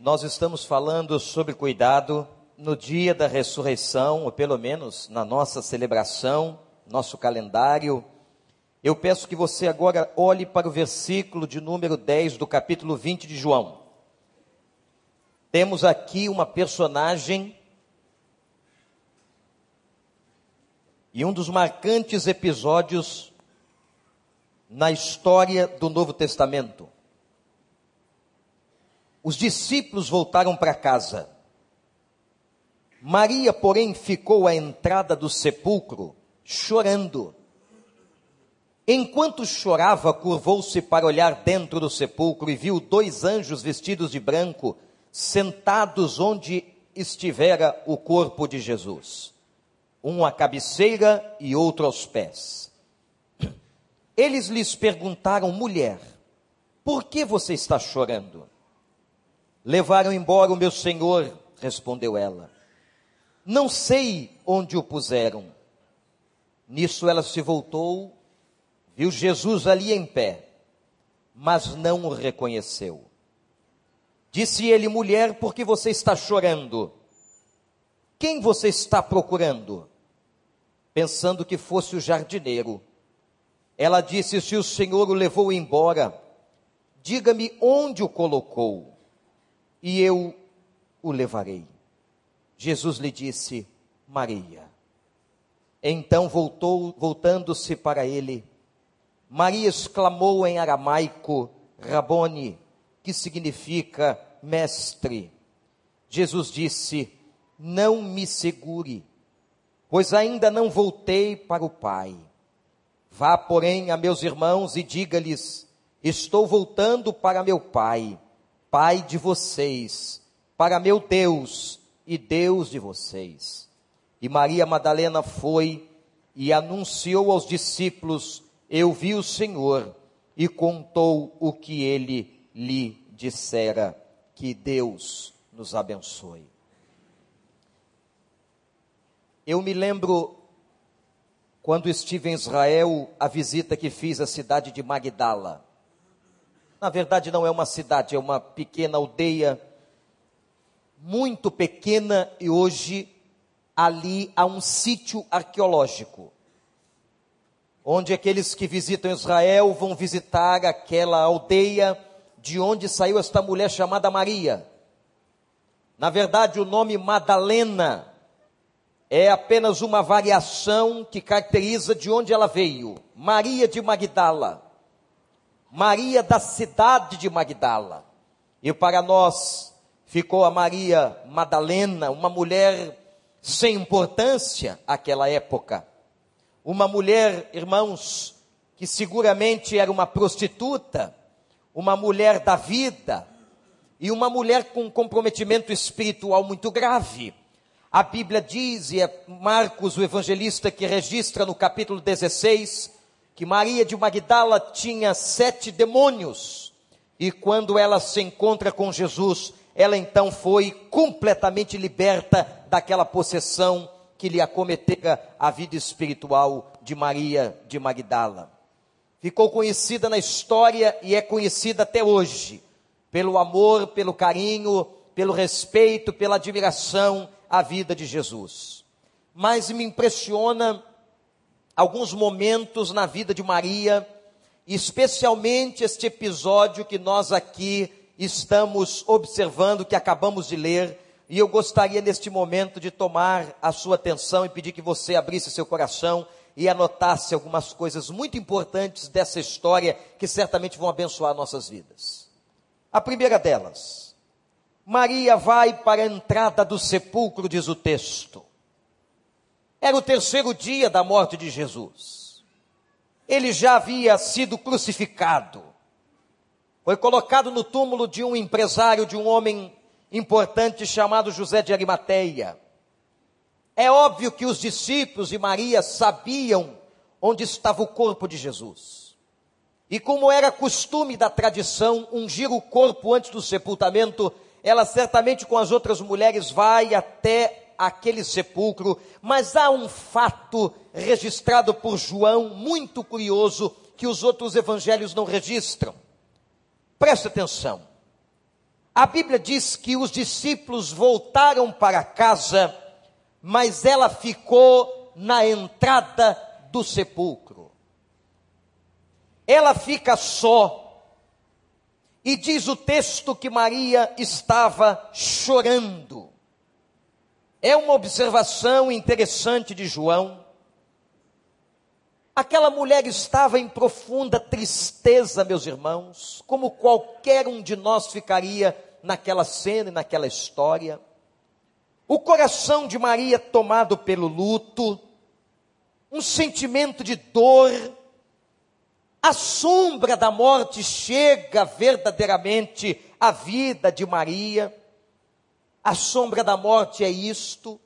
Nós estamos falando sobre cuidado no dia da ressurreição, ou pelo menos na nossa celebração, nosso calendário. Eu peço que você agora olhe para o versículo de número 10 do capítulo 20 de João. Temos aqui uma personagem e um dos marcantes episódios na história do Novo Testamento. Os discípulos voltaram para casa. Maria, porém, ficou à entrada do sepulcro, chorando. Enquanto chorava, curvou-se para olhar dentro do sepulcro e viu dois anjos vestidos de branco, sentados onde estivera o corpo de Jesus, um à cabeceira e outro aos pés. Eles lhes perguntaram, mulher, por que você está chorando? Levaram embora o meu senhor, respondeu ela. Não sei onde o puseram. Nisso ela se voltou, viu Jesus ali em pé, mas não o reconheceu. Disse ele, mulher, por que você está chorando? Quem você está procurando? Pensando que fosse o jardineiro. Ela disse: Se o Senhor o levou embora, diga-me onde o colocou, e eu o levarei. Jesus lhe disse: Maria. Então voltou, voltando-se para ele, Maria exclamou em aramaico: Rabone, que significa mestre. Jesus disse: Não me segure, pois ainda não voltei para o Pai. Vá, porém, a meus irmãos e diga-lhes: Estou voltando para meu Pai, Pai de vocês, para meu Deus e Deus de vocês. E Maria Madalena foi e anunciou aos discípulos: Eu vi o Senhor, e contou o que ele lhe dissera. Que Deus nos abençoe. Eu me lembro quando estive em Israel, a visita que fiz à cidade de Magdala. Na verdade, não é uma cidade, é uma pequena aldeia, muito pequena, e hoje ali há um sítio arqueológico, onde aqueles que visitam Israel vão visitar aquela aldeia de onde saiu esta mulher chamada Maria. Na verdade, o nome Madalena é apenas uma variação que caracteriza de onde ela veio. Maria de Magdala. Maria da cidade de Magdala. E para nós ficou a Maria Madalena, uma mulher sem importância naquela época. Uma mulher, irmãos, que seguramente era uma prostituta, uma mulher da vida, e uma mulher com um comprometimento espiritual muito grave a Bíblia diz, e é Marcos, o evangelista, que registra no capítulo 16, que Maria de Magdala tinha sete demônios. E quando ela se encontra com Jesus, ela então foi completamente liberta daquela possessão que lhe acometera a vida espiritual de Maria de Magdala. Ficou conhecida na história e é conhecida até hoje, pelo amor, pelo carinho, pelo respeito, pela admiração a vida de Jesus. Mas me impressiona alguns momentos na vida de Maria, especialmente este episódio que nós aqui estamos observando, que acabamos de ler, e eu gostaria neste momento de tomar a sua atenção e pedir que você abrisse seu coração e anotasse algumas coisas muito importantes dessa história que certamente vão abençoar nossas vidas. A primeira delas, Maria vai para a entrada do sepulcro, diz o texto. Era o terceiro dia da morte de Jesus. Ele já havia sido crucificado. Foi colocado no túmulo de um empresário, de um homem importante chamado José de Arimateia. É óbvio que os discípulos de Maria sabiam onde estava o corpo de Jesus. E como era costume da tradição ungir o corpo antes do sepultamento, ela certamente com as outras mulheres vai até aquele sepulcro, mas há um fato registrado por João muito curioso que os outros evangelhos não registram. Preste atenção. a Bíblia diz que os discípulos voltaram para casa, mas ela ficou na entrada do sepulcro. Ela fica só. E diz o texto que Maria estava chorando. É uma observação interessante de João. Aquela mulher estava em profunda tristeza, meus irmãos, como qualquer um de nós ficaria naquela cena e naquela história. O coração de Maria tomado pelo luto, um sentimento de dor, a sombra da morte chega verdadeiramente à vida de Maria. A sombra da morte é isto.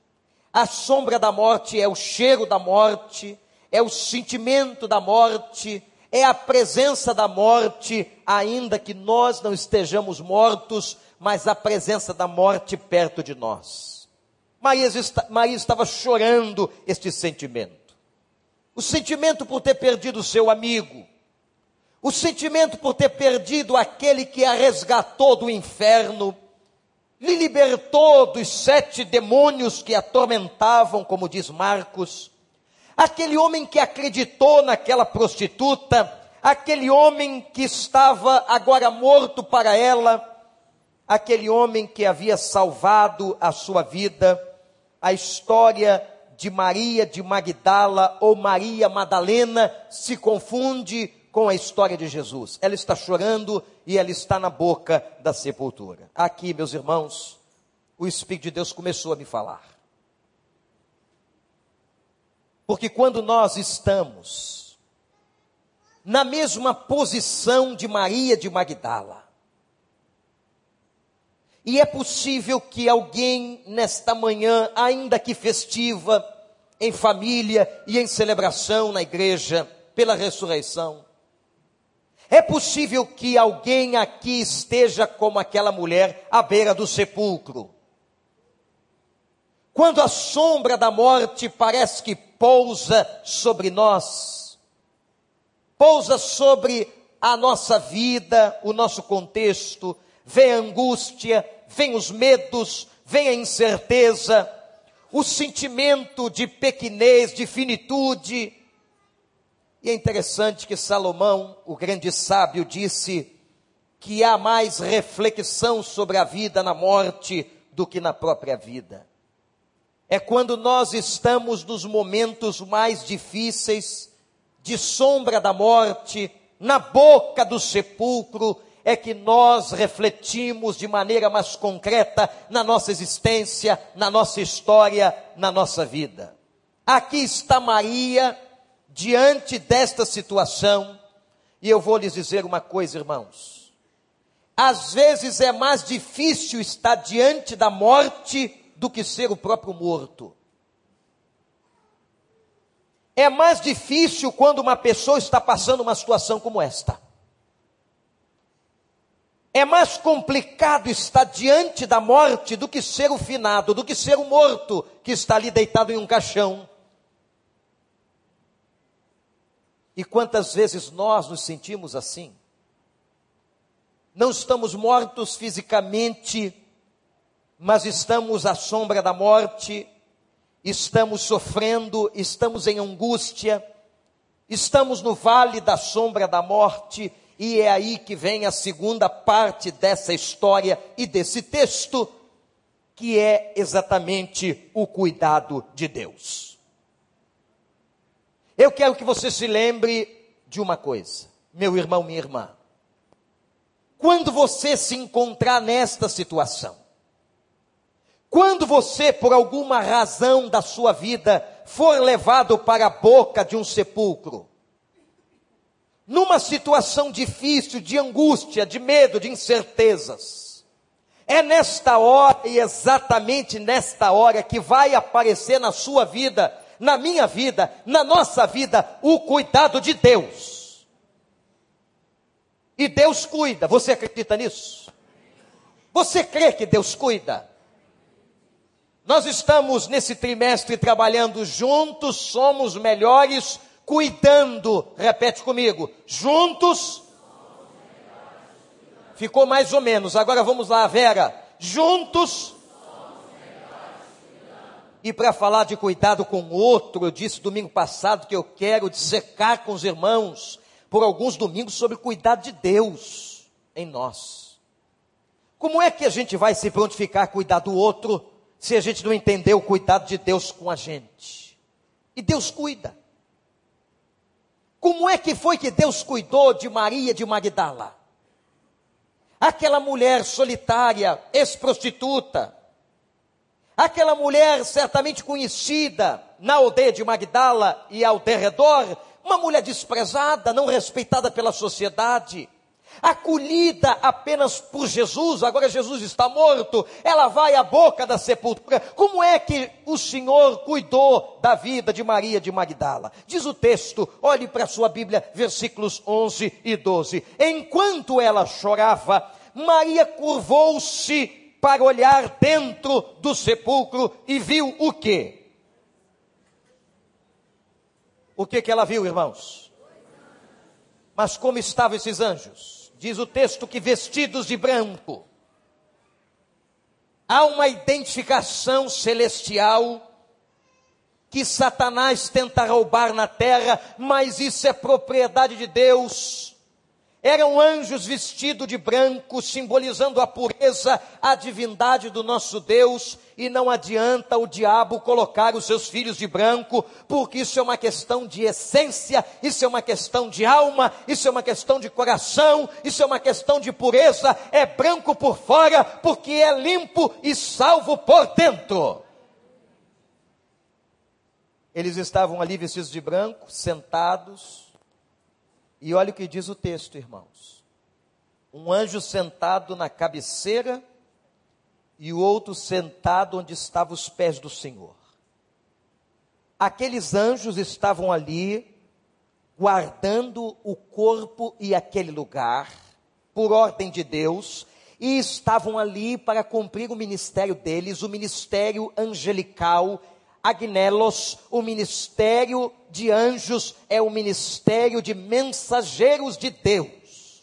A sombra da morte é o cheiro da morte, é o sentimento da morte, é a presença da morte, ainda que nós não estejamos mortos, mas a presença da morte perto de nós. Maria, Maria estava chorando este sentimento. O sentimento por ter perdido seu amigo, o sentimento por ter perdido aquele que a resgatou do inferno, lhe libertou dos sete demônios que atormentavam, como diz Marcos, aquele homem que acreditou naquela prostituta, aquele homem que estava agora morto para ela, aquele homem que havia salvado a sua vida, a história de Maria de Magdala ou Maria Madalena se confunde com a história de Jesus. Ela está chorando e ela está na boca da sepultura. Aqui, meus irmãos, o Espírito de Deus começou a me falar. Porque quando nós estamos na mesma posição de Maria de Magdala, e é possível que alguém nesta manhã, ainda que festiva, em família e em celebração na igreja, pela ressurreição, é possível que alguém aqui esteja como aquela mulher à beira do sepulcro. Quando a sombra da morte parece que pousa sobre nós, pousa sobre a nossa vida, o nosso contexto, vem a angústia, vem os medos, vem a incerteza, o sentimento de pequenez, de finitude, e é interessante que Salomão, o grande sábio, disse que há mais reflexão sobre a vida na morte do que na própria vida. É quando nós estamos nos momentos mais difíceis, de sombra da morte, na boca do sepulcro, é que nós refletimos de maneira mais concreta na nossa existência, na nossa história, na nossa vida. Aqui está Maria, diante desta situação, e eu vou lhes dizer uma coisa, irmãos. Às vezes é mais difícil estar diante da morte do que ser o próprio morto. É mais difícil quando uma pessoa está passando uma situação como esta. É mais complicado estar diante da morte do que ser o finado, do que ser o morto que está ali deitado em um caixão. E quantas vezes nós nos sentimos assim? Não estamos mortos fisicamente, mas estamos à sombra da morte, estamos sofrendo, estamos em angústia, estamos no vale da sombra da morte, e é aí que vem a segunda parte dessa história e desse texto, que é exatamente o cuidado de Deus. Eu quero que você se lembre de uma coisa, meu irmão, minha irmã. Quando você se encontrar nesta situação, quando você, por alguma razão da sua vida, for levado para a boca de um sepulcro, numa situação difícil, de angústia, de medo, de incertezas, é nesta hora e exatamente nesta hora que vai aparecer na sua vida na minha vida, na nossa vida, o cuidado de Deus. E Deus cuida, você acredita nisso? Você crê que Deus cuida? Nós estamos nesse trimestre trabalhando juntos, somos melhores, cuidando, repete comigo, juntos ficou mais ou menos. Agora vamos lá, Vera. Juntos. E para falar de cuidado com o outro, eu disse domingo passado que eu quero dissecar com os irmãos por alguns domingos sobre o cuidado de Deus em nós. Como é que a gente vai se prontificar a cuidar do outro se a gente não entender o cuidado de Deus com a gente? E Deus cuida. Como é que foi que Deus cuidou de Maria de Magdala? Aquela mulher solitária, ex-prostituta, aquela mulher certamente conhecida na aldeia de Magdala e ao derredor, uma mulher desprezada, não respeitada pela sociedade, acolhida apenas por Jesus, agora Jesus está morto, ela vai à boca da sepultura. Como é que o Senhor cuidou da vida de Maria de Magdala? Diz o texto, olhe para a sua Bíblia, versículos 11 e 12. Enquanto ela chorava, Maria curvou-se para olhar dentro do sepulcro e viu o quê? O que que ela viu, irmãos? Mas como estavam esses anjos? Diz o texto que vestidos de branco. Há uma identificação celestial que Satanás tenta roubar na terra, mas isso é propriedade de Deus. Eram anjos vestidos de branco, simbolizando a pureza, a divindade do nosso Deus, e não adianta o diabo colocar os seus filhos de branco, porque isso é uma questão de essência, isso é uma questão de alma, isso é uma questão de coração, isso é uma questão de pureza, é branco por fora, porque é limpo e salvo por dentro. Eles estavam ali vestidos de branco, sentados, e olha o que diz o texto, irmãos. Um anjo sentado na cabeceira e o outro sentado onde estavam os pés do Senhor. Aqueles anjos estavam ali guardando o corpo e aquele lugar por ordem de Deus e estavam ali para cumprir o ministério deles, o ministério angelical Agnelos, o ministério de anjos é o ministério de mensageiros de Deus.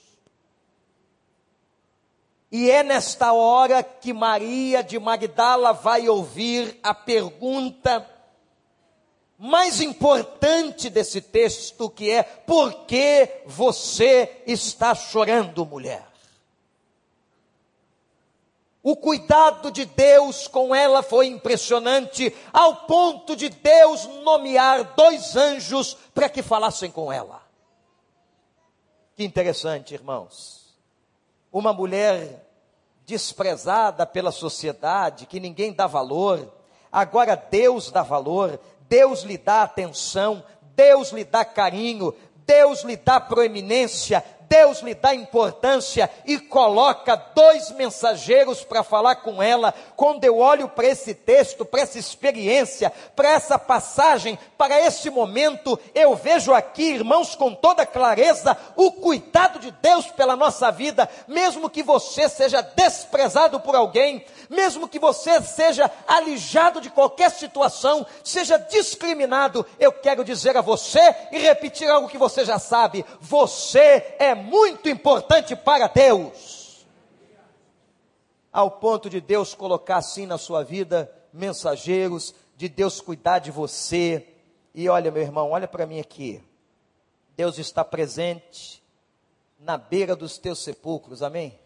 E é nesta hora que Maria de Magdala vai ouvir a pergunta mais importante desse texto, que é: por que você está chorando, mulher? O cuidado de Deus com ela foi impressionante, ao ponto de Deus nomear dois anjos para que falassem com ela. Que interessante, irmãos. Uma mulher desprezada pela sociedade, que ninguém dá valor, agora Deus dá valor, Deus lhe dá atenção, Deus lhe dá carinho, Deus lhe dá proeminência, Deus lhe dá importância e coloca dois mensageiros para falar com ela. Quando eu olho para esse texto, para essa experiência, para essa passagem, para esse momento, eu vejo aqui, irmãos, com toda clareza, o cuidado de Deus pela nossa vida, mesmo que você seja desprezado por alguém, mesmo que você seja alijado de qualquer situação, seja discriminado, eu quero dizer a você e repetir algo que você já sabe: você é muito importante para Deus. Ao ponto de Deus colocar assim na sua vida mensageiros, de Deus cuidar de você. E olha, meu irmão, olha para mim aqui. Deus está presente na beira dos teus sepulcros, amém?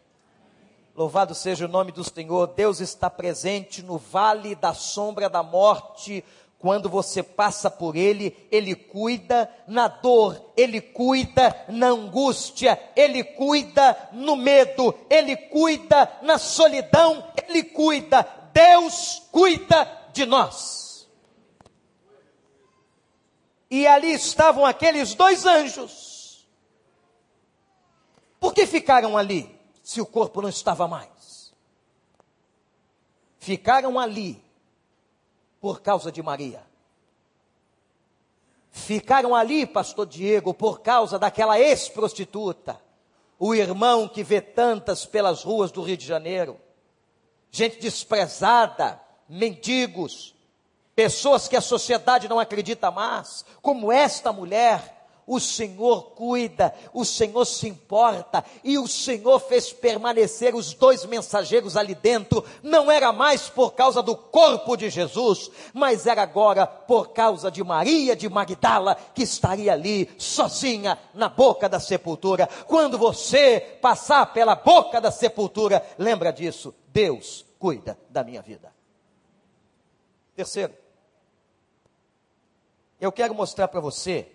Louvado seja o nome do Senhor. Deus está presente no vale da sombra da morte, quando você passa por ele, ele cuida na dor, ele cuida na angústia, ele cuida no medo, ele cuida na solidão, ele cuida. Deus cuida de nós. E ali estavam aqueles dois anjos. Por que ficaram ali se o corpo não estava mais? Ficaram ali por causa de Maria. Ficaram ali, pastor Diego, por causa daquela ex-prostituta, o irmão que vê tantas pelas ruas do Rio de Janeiro, gente desprezada, mendigos, pessoas que a sociedade não acredita mais, como esta mulher, o Senhor cuida, o Senhor se importa, e o Senhor fez permanecer os dois mensageiros ali dentro, não era mais por causa do corpo de Jesus, mas era agora por causa de Maria de Magdala, que estaria ali sozinha na boca da sepultura. Quando você passar pela boca da sepultura, lembra disso, Deus cuida da minha vida. Terceiro, eu quero mostrar para você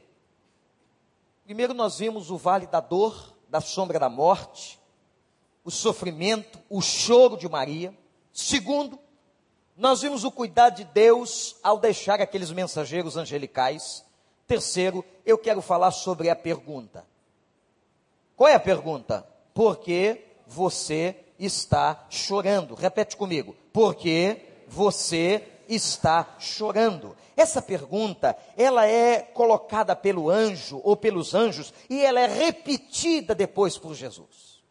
Primeiro, nós vimos o vale da dor, da sombra da morte, o sofrimento, o choro de Maria. Segundo, nós vimos o cuidado de Deus ao deixar aqueles mensageiros angelicais. Terceiro, eu quero falar sobre a pergunta. Qual é a pergunta? Por que você está chorando? Repete comigo. Por que você está chorando? Essa pergunta, ela é colocada pelo anjo ou pelos anjos e ela é repetida depois por Jesus.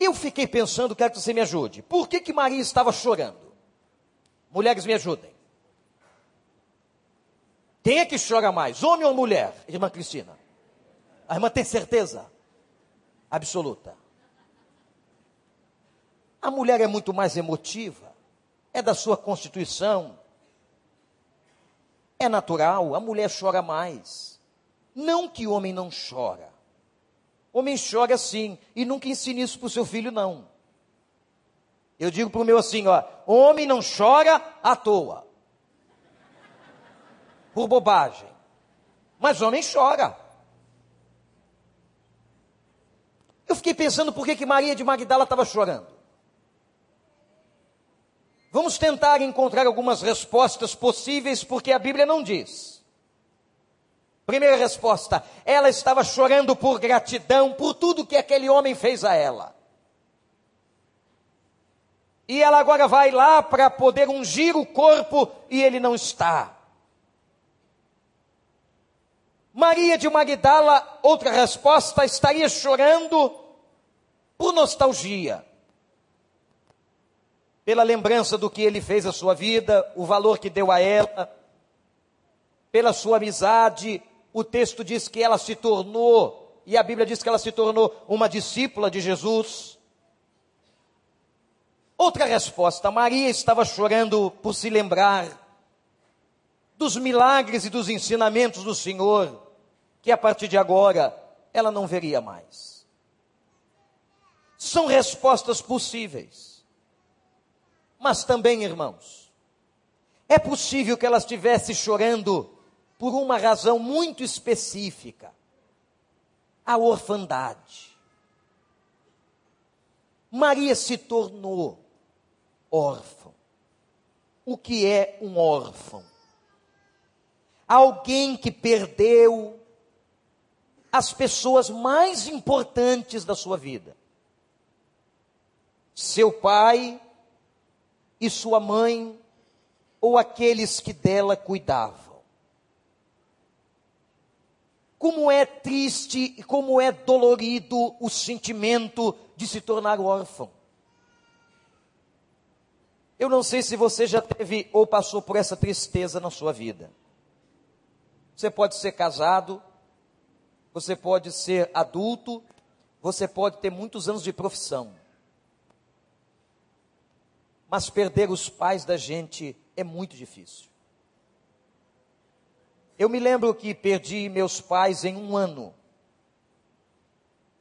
Eu fiquei pensando, quero que você me ajude. Por que que Maria estava chorando? Mulheres me ajudem. Quem é que chora mais, homem ou mulher? Irmã Cristina. A irmã tem certeza absoluta. A mulher é muito mais emotiva, é da sua constituição, é natural, a mulher chora mais. Não que homem não chora. Homem chora sim, e nunca ensine isso para o seu filho, não. Eu digo para o meu assim, ó, homem não chora à toa. Por bobagem. Mas homem chora. Eu fiquei pensando por que, que Maria de Magdala estava chorando. Vamos tentar encontrar algumas respostas possíveis, porque a Bíblia não diz. Primeira resposta: ela estava chorando por gratidão por tudo que aquele homem fez a ela. E ela agora vai lá para poder ungir o corpo e ele não está. Maria de Magdala, outra resposta, estaria chorando por nostalgia pela lembrança do que ele fez à sua vida, o valor que deu a ela, pela sua amizade. O texto diz que ela se tornou, e a Bíblia diz que ela se tornou uma discípula de Jesus. Outra resposta: Maria estava chorando por se lembrar dos milagres e dos ensinamentos do Senhor, que a partir de agora ela não veria mais. São respostas possíveis. Mas também, irmãos, é possível que ela estivesse chorando por uma razão muito específica: a orfandade. Maria se tornou órfã. O que é um órfão? Alguém que perdeu as pessoas mais importantes da sua vida. Seu pai, e sua mãe ou aqueles que dela cuidavam. Como é triste e como é dolorido o sentimento de se tornar órfão. Eu não sei se você já teve ou passou por essa tristeza na sua vida. Você pode ser casado, você pode ser adulto, você pode ter muitos anos de profissão. Mas perder os pais da gente é muito difícil. Eu me lembro que perdi meus pais em um ano.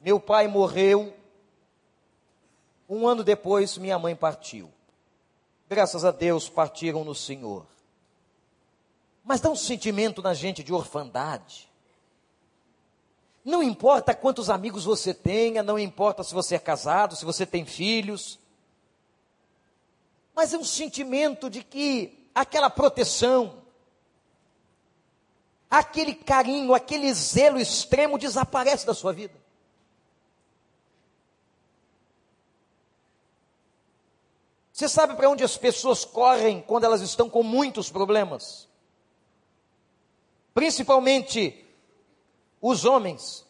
Meu pai morreu. Um ano depois, minha mãe partiu. Graças a Deus, partiram no Senhor. Mas dá um sentimento na gente de orfandade. Não importa quantos amigos você tenha, não importa se você é casado, se você tem filhos, mas é um sentimento de que aquela proteção, aquele carinho, aquele zelo extremo desaparece da sua vida. Você sabe para onde as pessoas correm quando elas estão com muitos problemas? Principalmente os homens,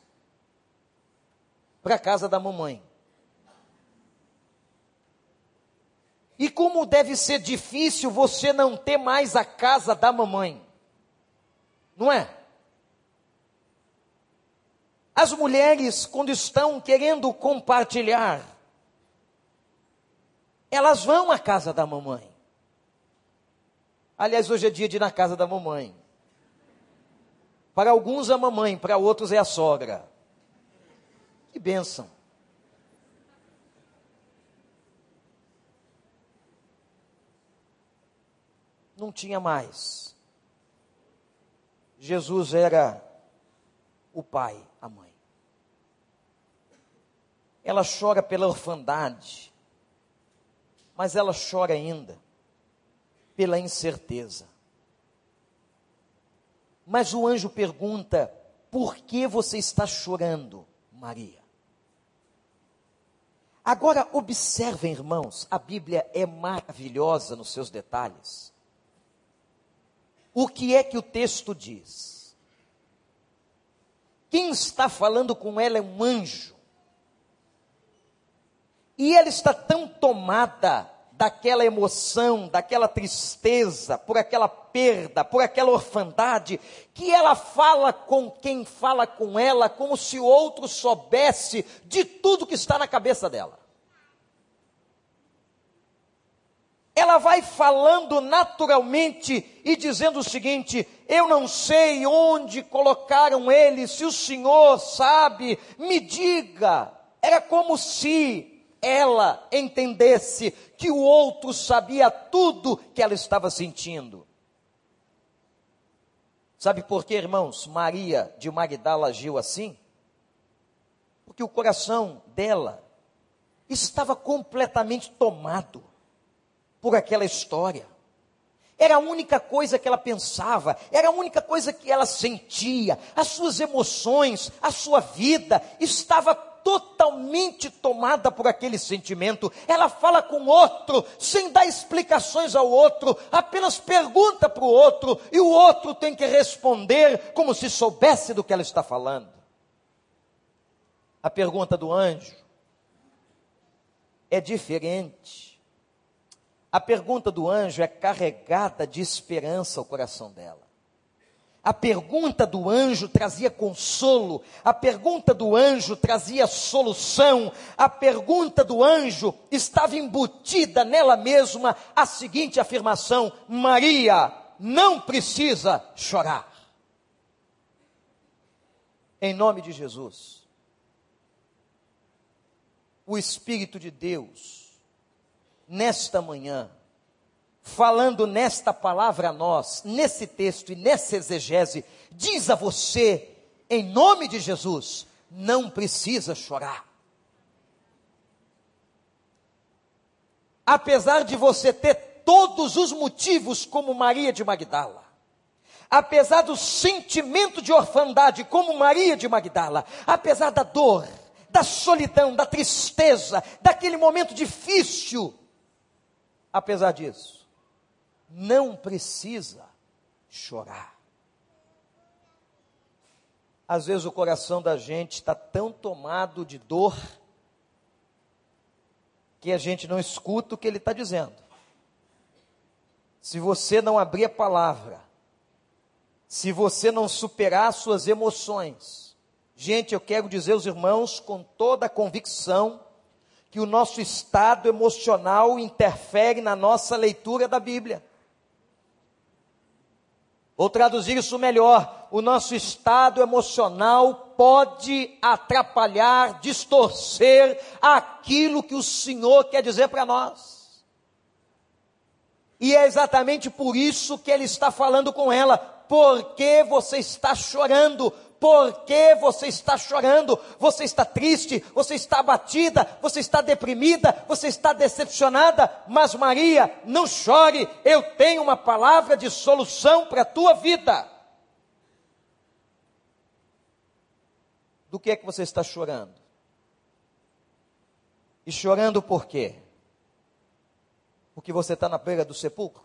para a casa da mamãe. E como deve ser difícil você não ter mais a casa da mamãe. Não é? As mulheres, quando estão querendo compartilhar, elas vão à casa da mamãe. Aliás, hoje é dia de ir na casa da mamãe. Para alguns a mamãe, para outros é a sogra. Que bênção. Não tinha mais. Jesus era o pai, a mãe. Ela chora pela orfandade, mas ela chora ainda pela incerteza. Mas o anjo pergunta: por que você está chorando, Maria? Agora, observem, irmãos, a Bíblia é maravilhosa nos seus detalhes. O que é que o texto diz? Quem está falando com ela é um anjo. E ela está tão tomada daquela emoção, daquela tristeza, por aquela perda, por aquela orfandade, que ela fala com quem fala com ela como se o outro soubesse de tudo que está na cabeça dela. Ela vai falando naturalmente e dizendo o seguinte: Eu não sei onde colocaram ele, se o senhor sabe, me diga. Era como se ela entendesse que o outro sabia tudo que ela estava sentindo. Sabe por que, irmãos, Maria de Magdala agiu assim? Porque o coração dela estava completamente tomado por aquela história. Era a única coisa que ela pensava, era a única coisa que ela sentia, as suas emoções, a sua vida estava totalmente tomada por aquele sentimento. Ela fala com outro, sem dar explicações ao outro, apenas pergunta para o outro, e o outro tem que responder como se soubesse do que ela está falando. A pergunta do anjo é diferente. A pergunta do anjo é carregada de esperança ao coração dela. A pergunta do anjo trazia consolo, a pergunta do anjo trazia solução, a pergunta do anjo estava embutida nela mesma a seguinte afirmação: Maria não precisa chorar. Em nome de Jesus, o Espírito de Deus, nesta manhã, falando nesta palavra a nós, nesse texto e nessa exegese, diz a você, em nome de Jesus, não precisa chorar. Apesar de você ter todos os motivos, como Maria de Magdala, apesar do sentimento de orfandade, como Maria de Magdala, apesar da dor, da solidão, da tristeza, daquele momento difícil, apesar disso, não precisa chorar. Às vezes o coração da gente está tão tomado de dor que a gente não escuta o que ele está dizendo. Se você não abrir a palavra, se você não superar suas emoções, gente, eu quero dizer aos irmãos com toda a convicção que o nosso estado emocional interfere na nossa leitura da Bíblia. Ou traduzir isso melhor, o nosso estado emocional pode atrapalhar, distorcer aquilo que o Senhor quer dizer para nós. E é exatamente por isso que ele está falando com ela. Por que você está chorando? Por que você está chorando? Você está triste, você está abatida, você está deprimida, você está decepcionada. Mas Maria, não chore, eu tenho uma palavra de solução para a tua vida. Do que é que você está chorando? E chorando por quê? Porque você está na beira do sepulcro?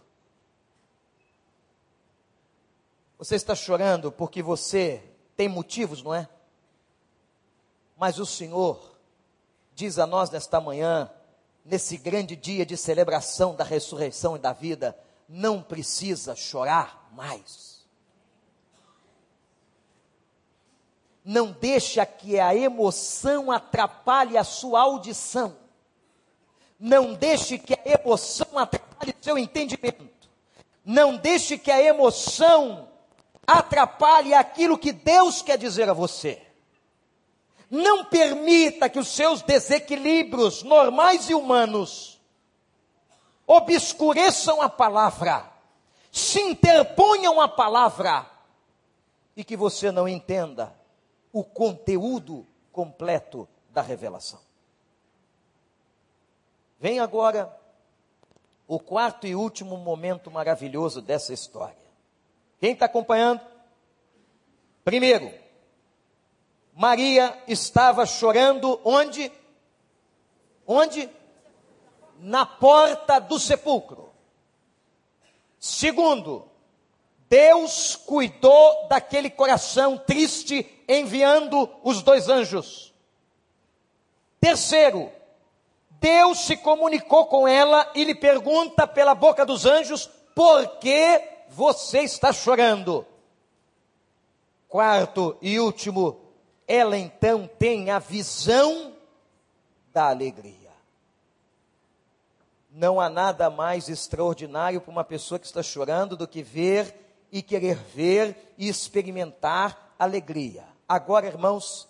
Você está chorando porque você tem motivos, não é? Mas o Senhor diz a nós nesta manhã, nesse grande dia de celebração da ressurreição e da vida, não precisa chorar mais. não deixa que a emoção atrapalhe a sua audição. Não deixe que a emoção atrapalhe o seu entendimento. Não deixe que a emoção atrapalhe aquilo que Deus quer dizer a você. Não permita que os seus desequilíbrios normais e humanos obscureçam a palavra, se interponham a palavra e que você não entenda o conteúdo completo da revelação. Vem agora o quarto e último momento maravilhoso dessa história. Quem está acompanhando? Primeiro, Maria estava chorando onde? Onde? Na porta do sepulcro. Segundo, Deus cuidou daquele coração triste enviando os dois anjos. Terceiro, Deus se comunicou com ela e lhe pergunta pela boca dos anjos: por que você está chorando? Quarto e último, ela então tem a visão da alegria. Não há nada mais extraordinário para uma pessoa que está chorando do que ver e querer ver e experimentar alegria. Agora, irmãos,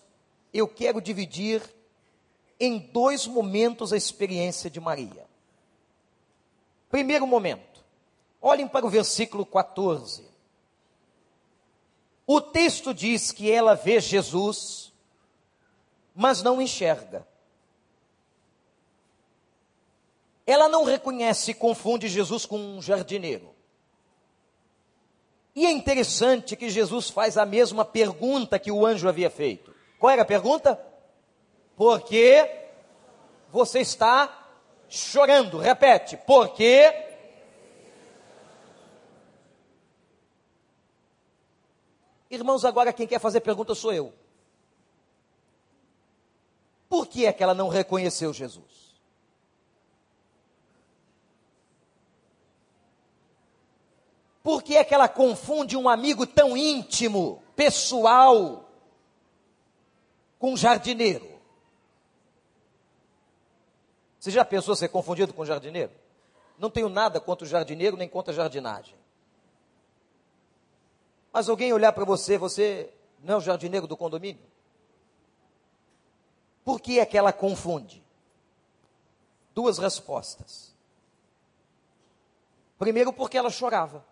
eu quero dividir em dois momentos a experiência de Maria. Primeiro momento, olhem para o versículo 14. O texto diz que ela vê Jesus, mas não enxerga. Ela não reconhece e confunde Jesus com um jardineiro. E é interessante que Jesus faz a mesma pergunta que o anjo havia feito. Qual era a pergunta? Por que você está chorando? Repete, por que Irmãos, agora quem quer fazer pergunta sou eu. Por que é que ela não reconheceu Jesus? Por que é que ela confunde um amigo tão íntimo, pessoal, com um jardineiro? Você já pensou ser confundido com um jardineiro? Não tenho nada contra o jardineiro nem contra a jardinagem. Mas alguém olhar para você, você não é o jardineiro do condomínio? Por que é que ela confunde? Duas respostas. Primeiro, porque ela chorava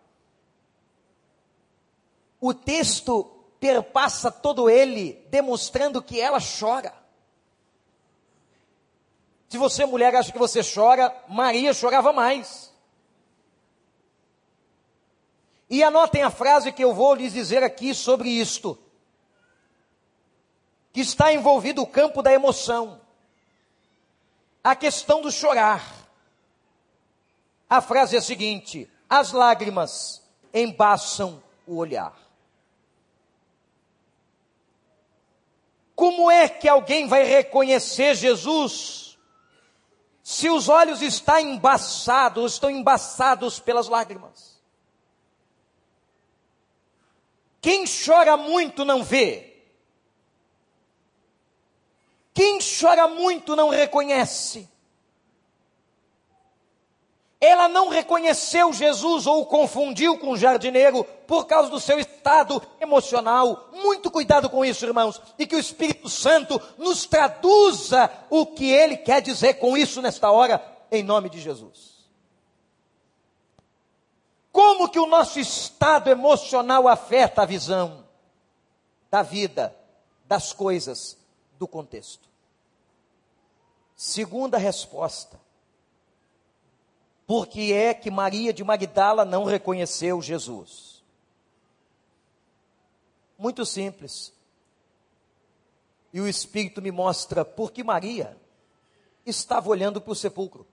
o texto perpassa todo ele, demonstrando que ela chora. Se você, mulher, acha que você chora, Maria chorava mais. E anotem a frase que eu vou lhes dizer aqui sobre isto. Que está envolvido o campo da emoção. A questão do chorar. A frase é a seguinte: as lágrimas embaçam o olhar. Como é que alguém vai reconhecer Jesus se os olhos estão embaçados, estão embaçados pelas lágrimas? Quem chora muito não vê. Quem chora muito não reconhece. Ela não reconheceu Jesus ou o confundiu com o jardineiro por causa do seu estado emocional. Muito cuidado com isso, irmãos. E que o Espírito Santo nos traduza o que ele quer dizer com isso nesta hora, em nome de Jesus. Como que o nosso estado emocional afeta a visão da vida, das coisas, do contexto? Segunda resposta por que é que Maria de Magdala não reconheceu Jesus? Muito simples. E o Espírito me mostra por que Maria estava olhando para o sepulcro.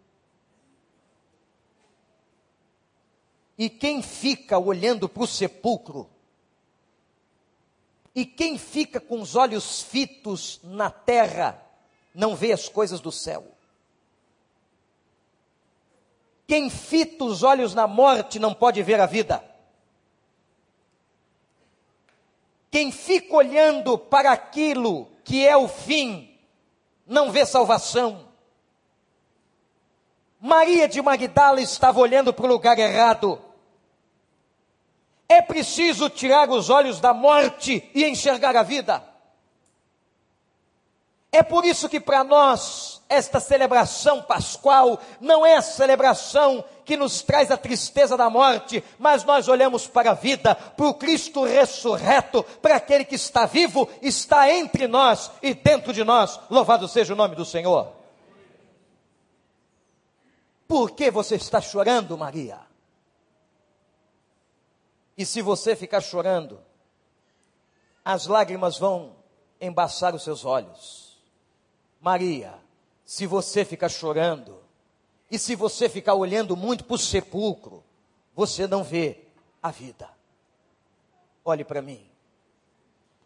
E quem fica olhando para o sepulcro, e quem fica com os olhos fitos na terra, não vê as coisas do céu. Quem fita os olhos na morte não pode ver a vida. Quem fica olhando para aquilo que é o fim, não vê salvação. Maria de Magdala estava olhando para o lugar errado. É preciso tirar os olhos da morte e enxergar a vida. É por isso que para nós esta celebração pascual não é a celebração que nos traz a tristeza da morte, mas nós olhamos para a vida, para o Cristo ressurreto, para aquele que está vivo, está entre nós e dentro de nós. Louvado seja o nome do Senhor. Por que você está chorando, Maria? E se você ficar chorando, as lágrimas vão embaçar os seus olhos. Maria, se você ficar chorando, e se você ficar olhando muito para o sepulcro, você não vê a vida. Olhe para mim.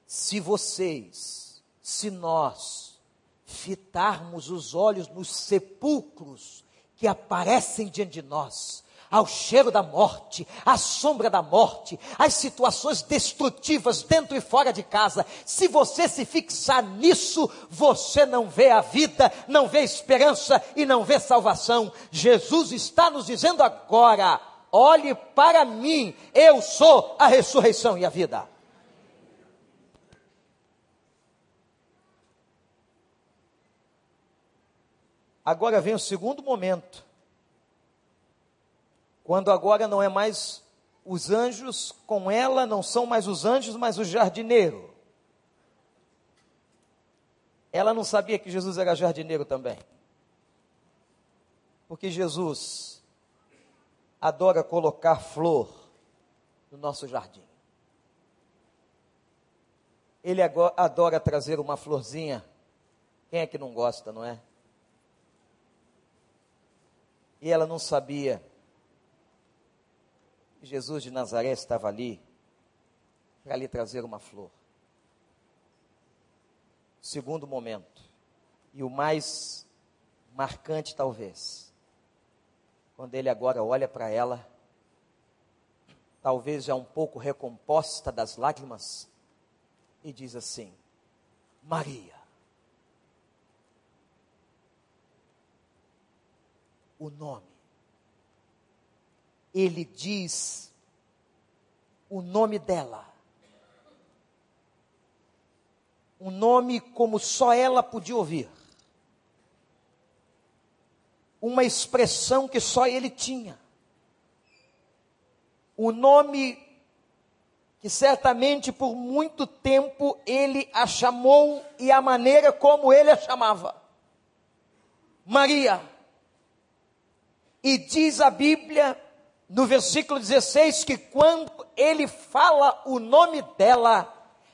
Se vocês, se nós, fitarmos os olhos nos sepulcros que aparecem diante de nós, ao cheiro da morte, à sombra da morte, às situações destrutivas dentro e fora de casa. Se você se fixar nisso, você não vê a vida, não vê esperança e não vê salvação. Jesus está nos dizendo agora: olhe para mim, eu sou a ressurreição e a vida. Agora vem o segundo momento quando agora não é mais os anjos com ela, não são mais os anjos, mas o jardineiro. Ela não sabia que Jesus era jardineiro também. Porque Jesus adora colocar flor no nosso jardim. Ele adora trazer uma florzinha. Quem é que não gosta, não é? E ela não sabia Jesus de Nazaré estava ali para lhe trazer uma flor. Segundo momento, e o mais marcante talvez, quando ele agora olha para ela, talvez já um pouco recomposta das lágrimas, e diz assim: Maria. O nome ele diz o nome dela. Um nome como só ela podia ouvir. Uma expressão que só ele tinha. O nome que certamente por muito tempo ele a chamou e a maneira como ele a chamava. Maria. E diz a Bíblia no versículo 16, que quando ele fala o nome dela,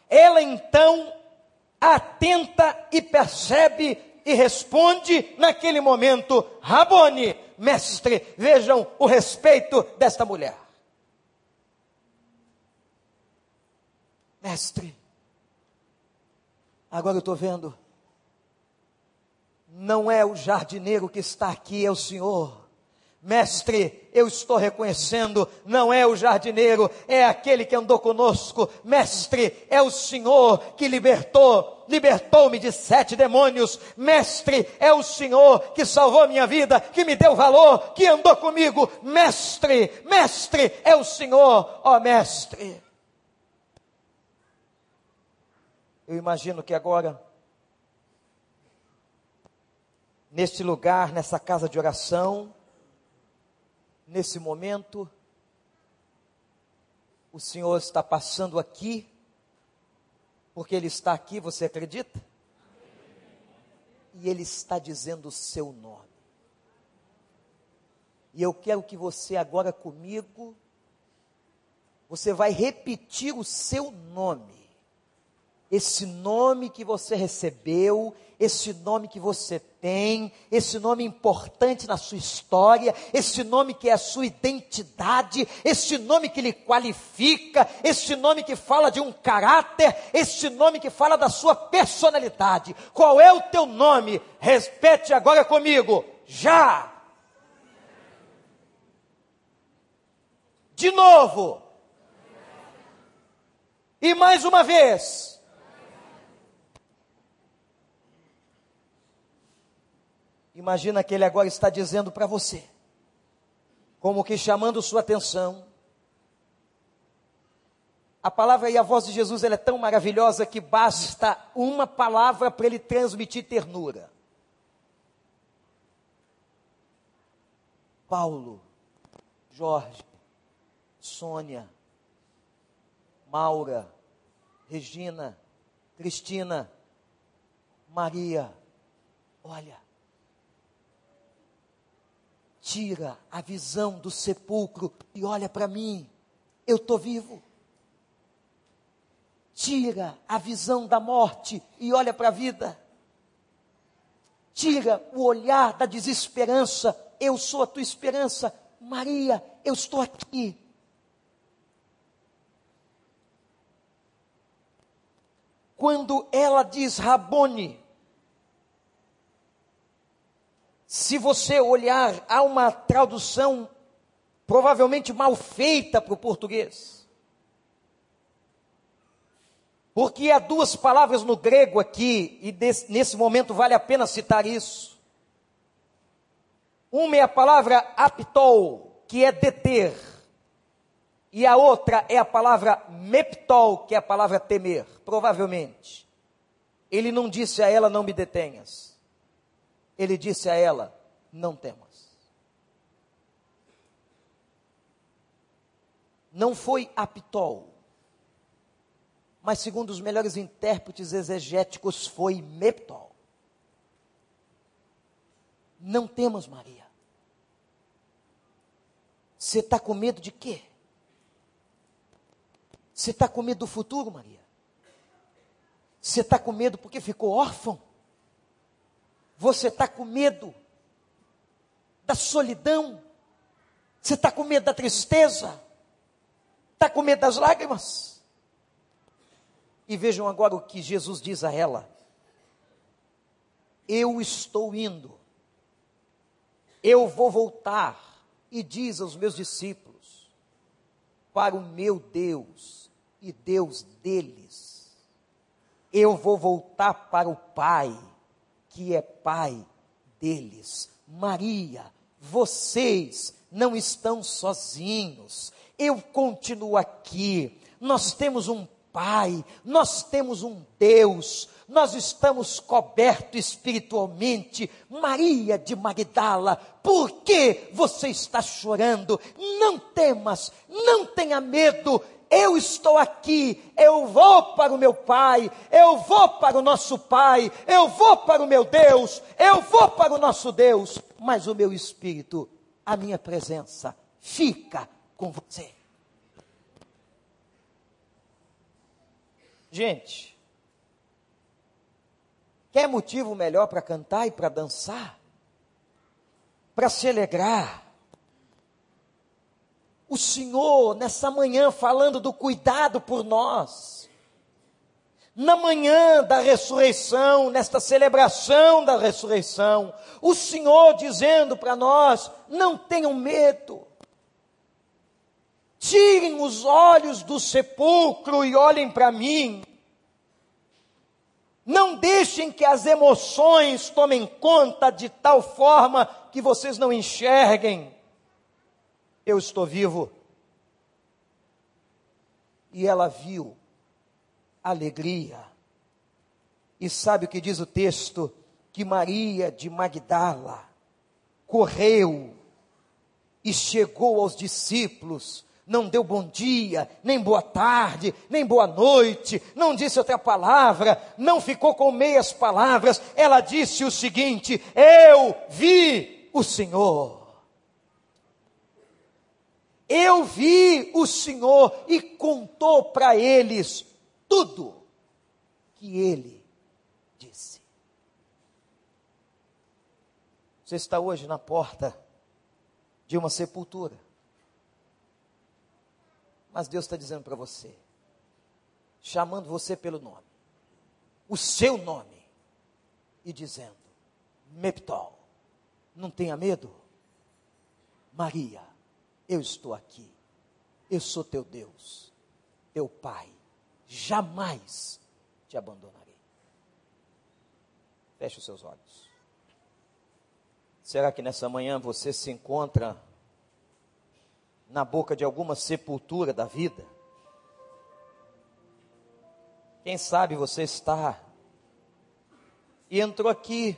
ela então atenta e percebe e responde naquele momento: Rabone, mestre, vejam o respeito desta mulher. Mestre, agora eu estou vendo, não é o jardineiro que está aqui, é o Senhor. Mestre, eu estou reconhecendo, não é o jardineiro, é aquele que andou conosco. Mestre, é o Senhor que libertou, libertou-me de sete demônios. Mestre, é o Senhor que salvou minha vida, que me deu valor, que andou comigo. Mestre, mestre, é o Senhor, ó mestre. Eu imagino que agora, neste lugar, nessa casa de oração, nesse momento, o Senhor está passando aqui, porque Ele está aqui, você acredita? E Ele está dizendo o seu nome. E eu quero que você agora comigo, você vai repetir o seu nome esse nome que você recebeu, esse nome que você tem, esse nome importante na sua história, esse nome que é a sua identidade, esse nome que lhe qualifica, esse nome que fala de um caráter, esse nome que fala da sua personalidade. Qual é o teu nome? Repete agora comigo. Já. De novo. E mais uma vez. Imagina que ele agora está dizendo para você, como que chamando sua atenção. A palavra e a voz de Jesus ela é tão maravilhosa que basta uma palavra para ele transmitir ternura. Paulo, Jorge, Sônia, Maura, Regina, Cristina, Maria, olha, tira a visão do sepulcro e olha para mim, eu estou vivo. Tira a visão da morte e olha para a vida. Tira o olhar da desesperança, eu sou a tua esperança. Maria, eu estou aqui. quando ela diz Rabone, se você olhar, há uma tradução provavelmente mal feita para o português. Porque há duas palavras no grego aqui, e nesse momento vale a pena citar isso. Uma é a palavra aptol, que é deter e a outra é a palavra meptol, que é a palavra temer, provavelmente. Ele não disse a ela, não me detenhas. Ele disse a ela, não temas. Não foi aptol, mas segundo os melhores intérpretes exegéticos, foi meptol. Não temas, Maria. Você está com medo de quê? Você está com medo do futuro, Maria? Você está com medo porque ficou órfão? Você está com medo da solidão? Você está com medo da tristeza? Está com medo das lágrimas? E vejam agora o que Jesus diz a ela: Eu estou indo, eu vou voltar, e diz aos meus discípulos, para o meu Deus e Deus deles. Eu vou voltar para o Pai, que é Pai deles. Maria, vocês não estão sozinhos. Eu continuo aqui. Nós temos um Pai, nós temos um Deus, nós estamos cobertos espiritualmente. Maria de Magdala, por que você está chorando? Não temas, não tenha medo, eu estou aqui, eu vou para o meu Pai, eu vou para o nosso Pai, eu vou para o meu Deus, eu vou para o nosso Deus, mas o meu espírito, a minha presença, fica com você. Gente, quer motivo melhor para cantar e para dançar? Para se alegrar? O Senhor nessa manhã falando do cuidado por nós. Na manhã da ressurreição, nesta celebração da ressurreição, o Senhor dizendo para nós: não tenham medo. Tirem os olhos do sepulcro e olhem para mim. Não deixem que as emoções tomem conta de tal forma que vocês não enxerguem eu estou vivo. E ela viu alegria. E sabe o que diz o texto? Que Maria de Magdala correu e chegou aos discípulos, não deu bom dia, nem boa tarde, nem boa noite, não disse outra palavra, não ficou com meias palavras, ela disse o seguinte: Eu vi o Senhor. Eu vi o Senhor e contou para eles tudo que ele disse. Você está hoje na porta de uma sepultura. Mas Deus está dizendo para você, chamando você pelo nome, o seu nome, e dizendo: Meptol, não tenha medo, Maria, eu estou aqui. Eu sou teu Deus, teu Pai, jamais te abandonarei. Feche os seus olhos. Será que nessa manhã você se encontra na boca de alguma sepultura da vida? Quem sabe você está e entrou aqui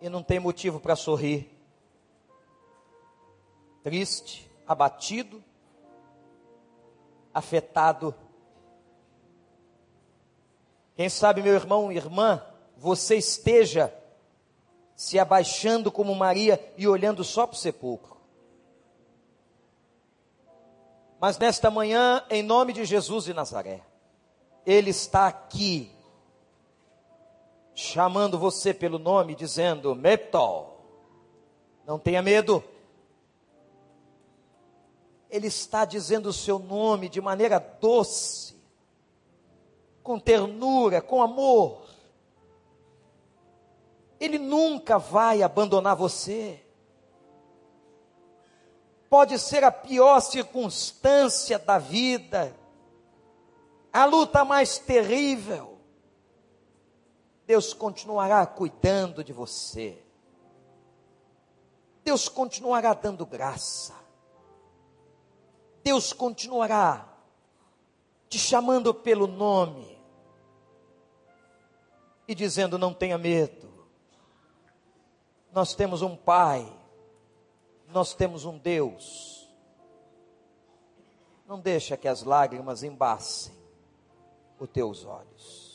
e não tem motivo para sorrir. Triste, abatido, afetado. Quem sabe, meu irmão e irmã, você esteja se abaixando como Maria e olhando só para o sepulcro. Mas nesta manhã, em nome de Jesus de Nazaré, Ele está aqui, chamando você pelo nome, dizendo: Metol, não tenha medo. Ele está dizendo o seu nome de maneira doce, com ternura, com amor. Ele nunca vai abandonar você. Pode ser a pior circunstância da vida, a luta mais terrível. Deus continuará cuidando de você. Deus continuará dando graça. Deus continuará te chamando pelo nome e dizendo: não tenha medo. Nós temos um Pai, nós temos um Deus. Não deixa que as lágrimas embacem os teus olhos.